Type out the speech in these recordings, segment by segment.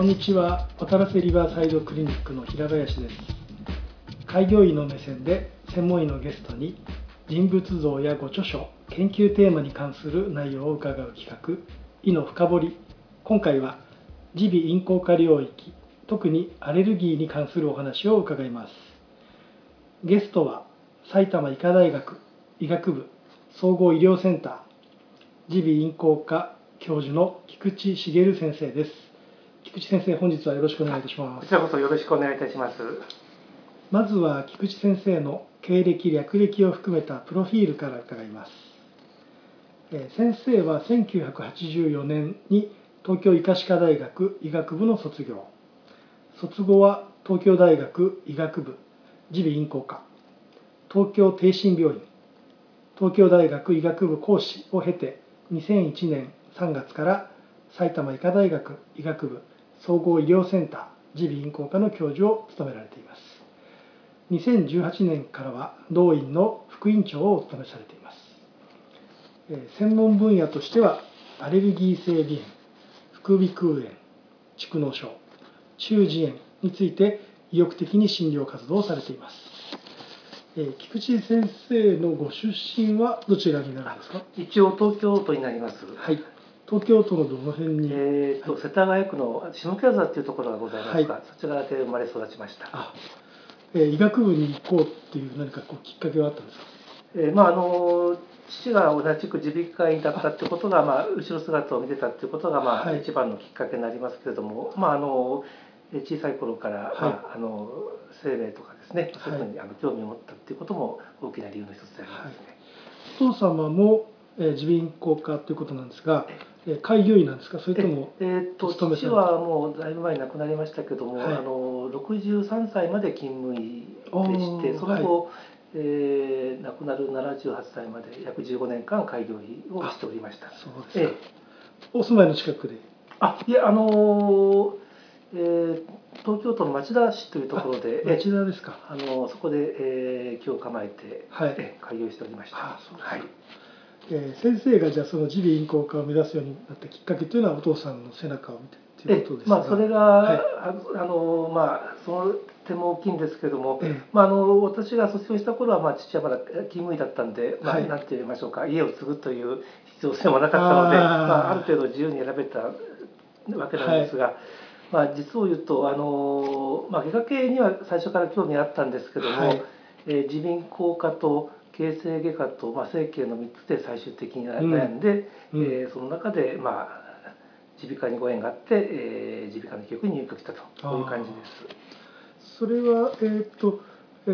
こんにちは。渡良瀬リバーサイドクリニックの平林です。開業医の目線で専門医のゲストに人物像やご著書研究テーマに関する内容を伺う企画医の深掘り。今回は耳鼻咽喉科領域特にアレルギーに関するお話を伺います。ゲストは埼玉医科大学医学部総合医療センター耳鼻咽喉科教授の菊池茂先生です。菊池先生本日はよろしくお願いいたします。こちらこそよろしくお願いいたします。まずは菊池先生の経歴略歴を含めたプロフィールから伺います。先生は1984年に東京医科歯科大学医学部の卒業。卒後は東京大学医学部耳鼻咽喉科。東京帝心病院。東京大学医学部講師を経て2001年3月から埼玉医科大学医学部総合医療センター耳鼻咽喉科の教授を務められています。2018年からは同院の副院長をお務めされています。専門分野としてはアレルギー性鼻炎副鼻腔炎蓄膿症中耳炎について意欲的に診療活動をされています。菊池先生のご出身はどちらになるんですか？一応東京都になります。はい東京都のどの辺に？えーと、はい、世田谷区の下北沢っていうところがございますが、はい、そちらで生まれ育ちました。あ、えー、医学部に行こうっていう何かこうきっかけはあったんですか？えー、まああの父が同じく耳鼻科医だったってことがまあ後ろ姿を見てたっていうことがまあ、一番のきっかけになりますけれどもまああの小さい頃から、まあ、あの生命とかですね、そういうのにあの興味を持ったっていうことも大きな理由の一つでありますね。お父様も耳鼻咽喉科ということなんですが、開業医なんですか？それともえー、っと父はもうだいぶ前に亡くなりましたけども、はい、あの63歳まで勤務医でしてその後、はい、えー、亡くなる78歳まで約15年間開業医をしておりました。そうですか、えー、お住まいの近くで？あいやあのー、えー、東京都の町田市というところで町田ですか。あのそこで、えー、今日構えて、はい、開業しておりました。はいえー、先生がじゃあその耳鼻咽喉科を目指すようになったきっかけというのはお父さんの背中を見てっていうことですまあ、それが、はい、あのまあその点も大きいんですけれども、ええ、まあ、あの私が卒業した頃は、まあ、父はまだ勤務医だったんで、まあ、なんて言いましょうか。家を継ぐという必要性もなかったのであ,、まあ、ある程度自由に選べたわけなんですが。はい。まあ、実を言うとあの、まあ、外科系には最初から興味あったんですけども、はい、えー、耳鼻咽喉科と形成外科と、まあ、整形の3つで最終的に悩んで、うん、えー、その中で、まあ、耳鼻科にご縁があって、えー、耳鼻科の教育に入学したとこういう感じです。それは、えー、っと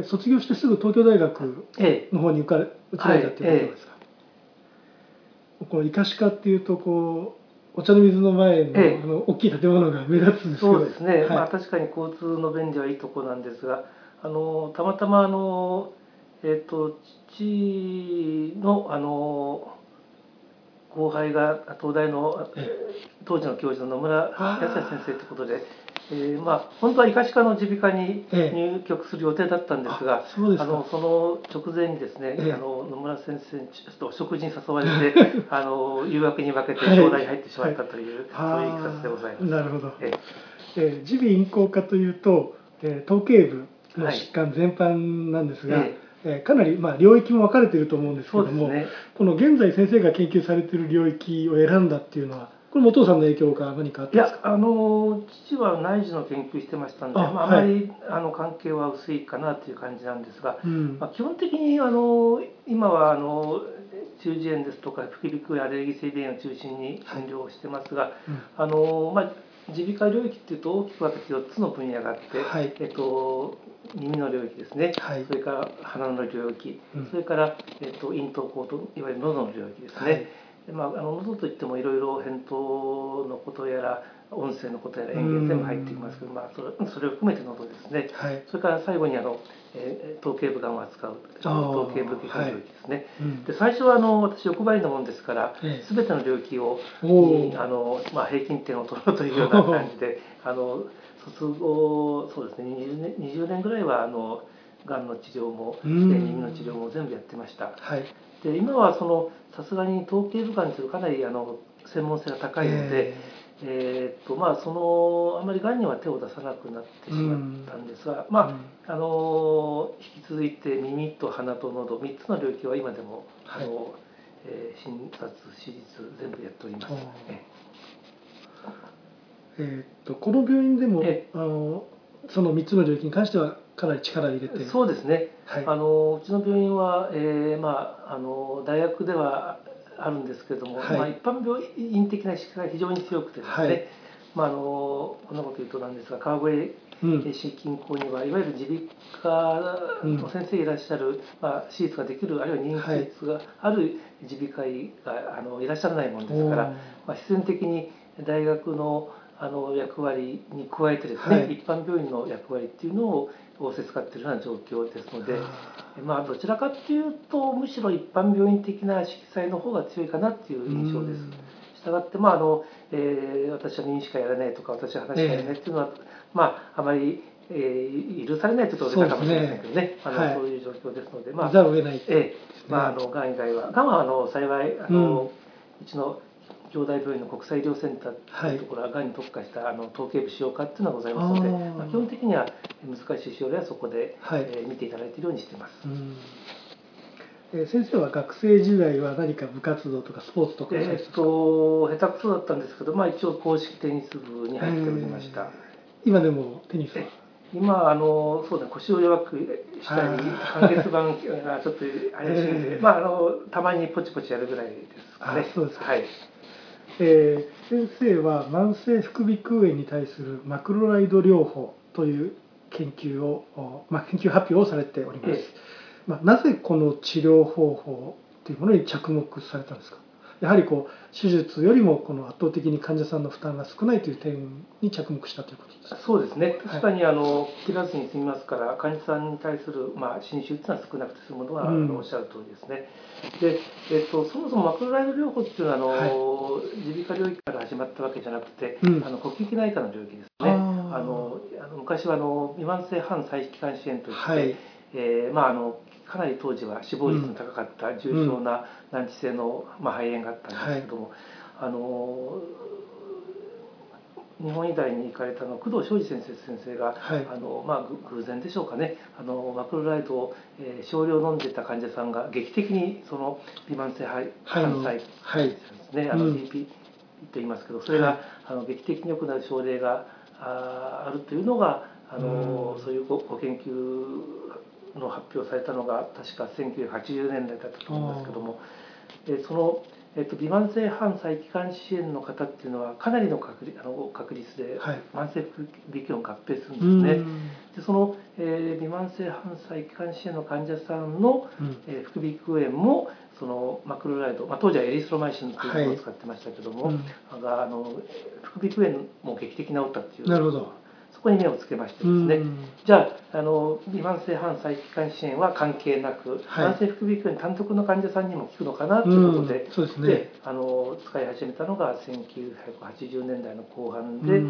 卒業してすぐ東京大学の方に受かれ移られたっていうことですか、ええ、この医科歯科っていうとこうお茶の水の前の,、ええ、あの大きい建物が目立つんですけど。そうですね、はい、まあ、確かに交通の便利はいいとこなんですがあのたまたまあのえっ、ー、と父のあの後輩が東大の当時の教授の野村康先生ということで、えー、まあ本当は医科歯科の耳鼻科に入局する予定だったんですが、そあのその直前にですね、あの野村先生ちょっと食事に誘われて あの誘惑に負けて東大に入ってしまったという、そういういきさつでございます。なるほど。ええ。ー、耳鼻咽喉科というと、えー、頭頸部の疾患全般なんですが、ええかなりまあ領域も分かれていると思うんですけども、ね、この現在先生が研究されている領域を選んだっていうのはこれお父さんの影響が何かあったんですか？あの父は内耳の研究してましたんであ,、まあ、あまり、あの関係は薄いかなという感じなんですが、うん、まあ、基本的にあの今はあの中耳炎ですとか副鼻腔アレルギー性鼻炎を中心に診療をしてますが、はい。うん、あのまあ耳鼻科領域っていうと大きく分けて4つの分野があって、はい、えっと、耳の領域ですね、はい、それから鼻の領域、うん、それから、えっと、咽頭口といわゆる喉の領域ですね、はい、まあ、あの喉といってもいろいろ扁桃のことやら音声のことやら演芸全部入ってきますけど、まあ、それそれを含めて喉ですね、はい、それから最後にあの、えー、頭頸部がんを扱う頭頸部外科領域ですね、はい。うん、で最初はあの私欲張りなもんですから、ええ、全ての領域をあの、まあ、平均点を取ろうというような感じで あの卒業そうですね20年 ,20 年ぐらいはあのがんの治療も耳の治療も全部やってました。はい。で今はそのさすがに頭頸部がんというかなりあの専門性が高いので、えーとまあ、そのあまりがんには手を出さなくなってしまったんですが、うん、まあ、あの引き続いて耳と鼻と喉3つの領域は今でも、はい、あのえー、診察手術全部やっております。えー、っとこの病院でも、あのその3つの領域に関してはかなり力を入れて。そうですね、はい、あのうちの病院は、えーまあ、あの大学ではあるんですけれども、はい、まあ、一般病院的な意識が非常に強くてですね、はい、まあ、あのこんなこと言うとなんですが川越市近郊にはいわゆる耳鼻科の先生いらっしゃる、うん、まあ、手術ができるあるいは任意手術がある耳鼻科医があのいらっしゃらないものですから、まあ、必然的に大学のあの役割に加えてですね、はい、一般病院の役割っていうのを仰せ使っているような状況ですのでまあどちらかっていうとむしろ一般病院的な色彩の方が強いかなっていう印象です。したがってまああの、えー、私は認しかやらないとか私は話しかやらないっていうのは、え。ー、まああまりえー、許されないというと大げかもしれませんけどね、ね。あの、はい、そういう状況ですので、まあ、ざるを得ない、えー、まああのがん以外は、がんはあの幸いあの、うん、うちの京大病院の国際医療センターとい。うところはがんに特化したあの統計部使用科っていうのがございますので、まあ、基本的には難しい症例はそこで、はい、えー、見ていただいているようにしています。えー、先生は学生時代は何か部活動とかスポーツとかえー、っと下手くそだったんですけど、まあ、一応公式テニス部に入っておりました。今でもテニス今あのそうだ腰を弱くしたり関節板がちょっと怪しいんで、まああのたまにポチポチやるぐらいですかね。そうですはい。えー、先生は慢性副鼻腔炎に対するマクロライド療法という研究を、まあ、研究発表をされております、まあ、なぜこの治療方法というものに着目されたんですか？やはりこう手術よりもこの圧倒的に患者さんの負担が少ないという点に着目したということですそうですね。確かにあの切らずに済みますから患者さんに対する、まあ、侵襲というのは少なくて済むのは、うん、おっしゃる通りですね。で、えっと、そもそもマクロライド療法っていうのはあの、耳鼻科領域から始まったわけじゃなくて、うん、あの呼吸器内科の領域ですね。あの昔はあの未慢性反細気管支炎といって、はい、えー、まああのかなり当時は死亡率の高かった重症な難治性の、まあ、肺炎があったんですけども、はい、あの日本医大に行かれたの工藤昌司先生先生が、はい、あのまあ、偶然でしょうかね。あのマクロライトを、えー、少量飲んでた患者さんが劇的にその微慢性肺幹細ですね、あの BP と言いますけどそれが、あの劇的に良くなる症例がああるというのがあの、そういうごご研究の発表されたのが確か1980年代だったと思いますけども、えその、えっと、微慢性反細気管支炎の方っていうのはかなりの確率あの確率で慢性副鼻腔炎を合併するんですね。でその、えー、微慢性反細気管支炎の患者さんの、うん、えー、副鼻腔炎もそのマクロライド、まあ、当時はエリストロマイシンというのを使ってましたけども、はいうん、があの副鼻腔炎も劇的に治ったっていう。なるほど。そこに目をつけましてですね、じゃああの微慢性反細気管支炎は関係なく、はい、慢性副鼻腔炎単独の患者さんにも効くのかなということで,、そうですね、あの使い始めたのが1980年代の後半で、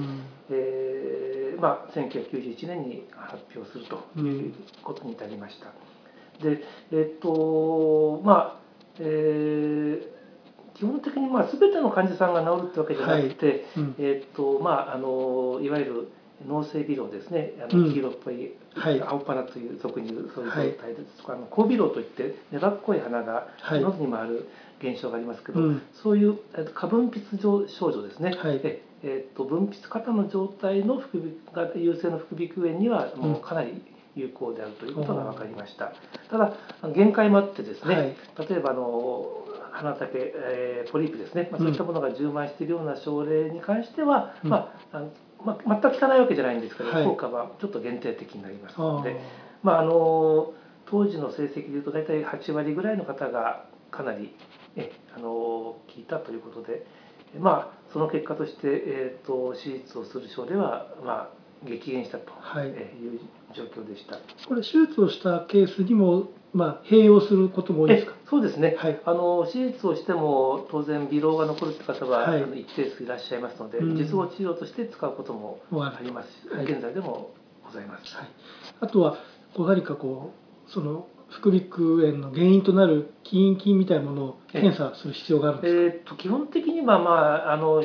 えーまあ、1991年に発表するということに至りました。でえっとまあえー基本的にまあ全ての患者さんが治るってわけじゃなくて、はい。うん、えっとまああのいわゆる脳性鼻漏ですね。あの黄色っぽい、はい、青パラという俗に言うそういう状態ですとか、はい、あの交鼻漏といって粘っこい鼻が喉に回る現象がありますけど、はい、そういう過分泌症状ですね、はい、ええー、と分泌過多の状態の副鼻が優勢の副鼻腔炎にはもうかなり有効であるということが分かりました。ただ限界もあってですね、例えばあの鼻竹、えー、ポリープですね、まあ、そういったものが充満しているような症例に関しては、うん、まあまあ、全く効かないわけじゃないんですけど、はい、効果はちょっと限定的になりますのでまあ、あの当時の成績でいうと大体8割ぐらいの方がかなりえあの効いたということで、まあ、その結果として、えーと、手術をする症例は、まあ、激減したと。い。う状況でした。これ手術をしたケースにもまあ、併用することも多いですか？そうですね、はい、あの手術をしても当然微漏が残るって方は、はい、あの一定数いらっしゃいますので、うん、術後治療として使うこともあります。し、はい、現在でもございます、はい、あとはこう何かこうその副鼻腔炎の原因となる起因菌みたいなものを検査する必要があるんですか、えー、と基本的には、まあ、あの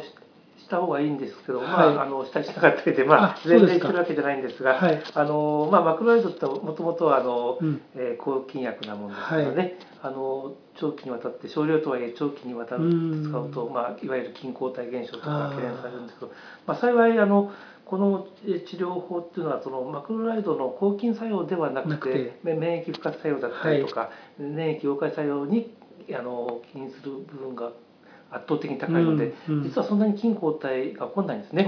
した方がいいんですけど、はい、まああのしたりしなかったりでまあ全然してるわけじゃないんですが、はい、あのまあマクロライドってもともとはあの、うん、えー、抗菌薬なもんですからね、はい、あの長期にわたって少量とはいえ長期にわたって使うと、まあいわゆる均抗体現象とか懸念されるんですけど、まあ幸いあのこの治療法っていうのはそのマクロライドの抗菌作用ではなくて免疫復活作用だったりとか、免疫溶解作用にあの起因する部分が圧倒的に高いので、うんうん、実はそんなに菌抗体が起こらないんですね。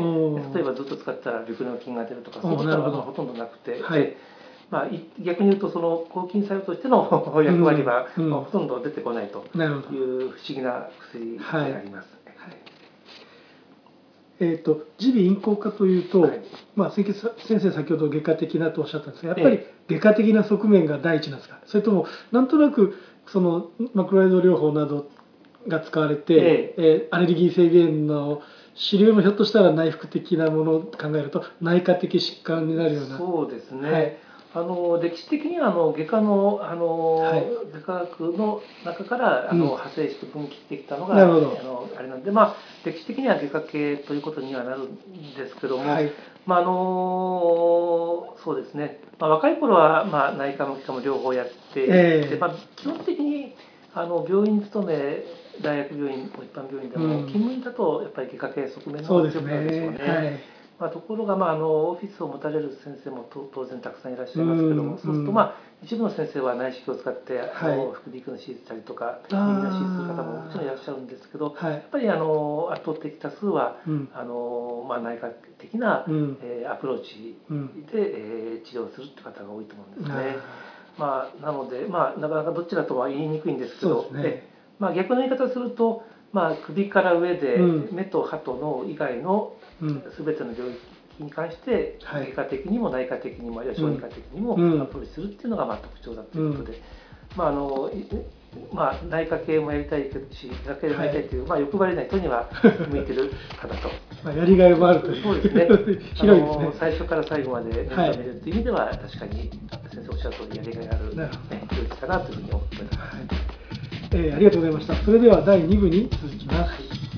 例えばずっと使ったら緑の菌が出るとかそういうことはほとんどなくて、はい、まあ、逆に言うとその抗菌作用としての 役割は、うん、まあ、ほとんど出てこないという不思議な薬であります。はい。えーと、耳鼻咽喉科というと、はい、まあ、先生先ほど外科的なとおっしゃったんですがやっぱり外科的な側面が第一なんですか？それともなんとなくそのマクロライド療法などが使われて、ええ。えー、アレルギー性鼻炎の主流もひょっとしたら内服的なものを考えると内科的疾患になるような。そうですね、はい、あの歴史的にはあの外科のあの、はい、外科学の中からあの、派生して分岐してきたのが、うん、あのあれなんでまあ歴史的には外科系ということにはなるんですけども、はい、まああのそうですね、まあ、若い頃は、まあ、内科も外科も両方やって、えー、まあ、基本的にあの病院勤め大学病院一般病院でも、勤務医だとやっぱり外科系側面の強くなるでしょうね。はい。まあ、ところが、まあ、あのオフィスを持たれる先生も当然たくさんいらっしゃいますけども、そうすると、まあ、一部の先生は内視鏡を使って、はい、あの副鼻腔の手術したりとか耳の手術する方ももちろんいらっしゃるんですけど、はい、やっぱりあの圧倒的多数は、うん、あのまあ、内科的な、うん、えー、アプローチで、うん、えー、治療するって方が多いと思うんですね。まあ、なので、まあ、なかなかどちらとは言いにくいんですけど、ね、まあ、逆の言い方すると、まあ、首から上で、目と歯と脳以外の全ての領域に関して外科的にも内科的にもあるいは小児科的にもアプローチするっていうのがまあ特徴だということで、まああのまあ、内科系もやりたいし外科系もやりたいという、はい、まあ、欲張りな人には向いてる方と。まあやりがいもあるという。そうですね。広いですね。最初から最後まで面倒見るという意味では、確かに先生おっしゃる通りやりがいある、ね、領域かなというふうに思ってます。はいえー、ありがとうございました。それでは第2部に続きます。はい